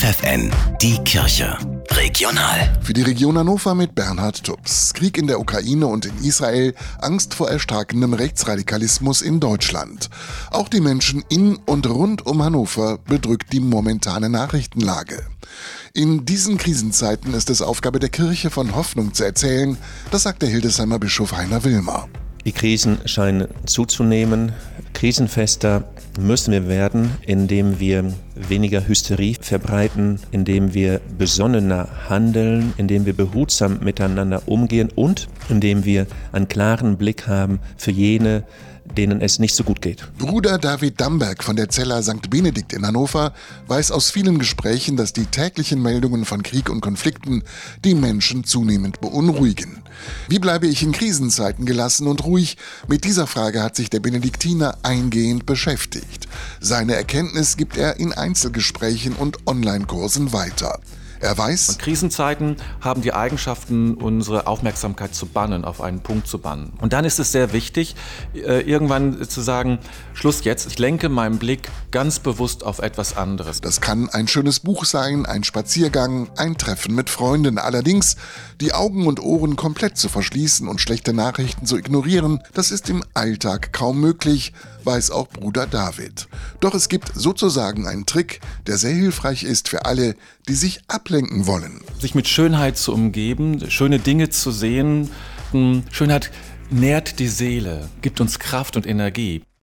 FFN, die Kirche. Regional. Für die Region Hannover mit Bernhard Tubbs. Krieg in der Ukraine und in Israel, Angst vor erstarkendem Rechtsradikalismus in Deutschland. Auch die Menschen in und rund um Hannover bedrückt die momentane Nachrichtenlage. In diesen Krisenzeiten ist es Aufgabe der Kirche von Hoffnung zu erzählen, das sagt der Hildesheimer Bischof Heiner Wilmer. Die Krisen scheinen zuzunehmen. Krisenfester müssen wir werden, indem wir weniger Hysterie verbreiten, indem wir besonnener handeln, indem wir behutsam miteinander umgehen und indem wir einen klaren Blick haben für jene, denen es nicht so gut geht. Bruder David Damberg von der Zeller St. Benedikt in Hannover weiß aus vielen Gesprächen, dass die täglichen Meldungen von Krieg und Konflikten die Menschen zunehmend beunruhigen. Wie bleibe ich in Krisenzeiten gelassen und ruhig? Mit dieser Frage hat sich der Benediktiner eingehend beschäftigt. Seine Erkenntnis gibt er in Einzelgesprächen und Online-Kursen weiter. Er weiß, Und Krisenzeiten haben die Eigenschaften, unsere Aufmerksamkeit zu bannen, auf einen Punkt zu bannen. Und dann ist es sehr wichtig, äh, irgendwann zu sagen, Schluss jetzt, ich lenke meinen Blick ganz bewusst auf etwas anderes. das kann ein schönes Buch sein, ein Spaziergang, ein Treffen mit Freunden. Allerdings, die Augen und Ohren komplett zu verschließen und schlechte Nachrichten zu ignorieren, das ist im Alltag kaum möglich, weiß auch Bruder David. Doch es gibt sozusagen einen Trick, der sehr hilfreich ist für alle, die sich ablenken wollen. Sich mit Schönheit zu umgeben, schöne Dinge zu sehen. Hm, Schönheit nährt die Seele, gibt uns Kraft und Energie.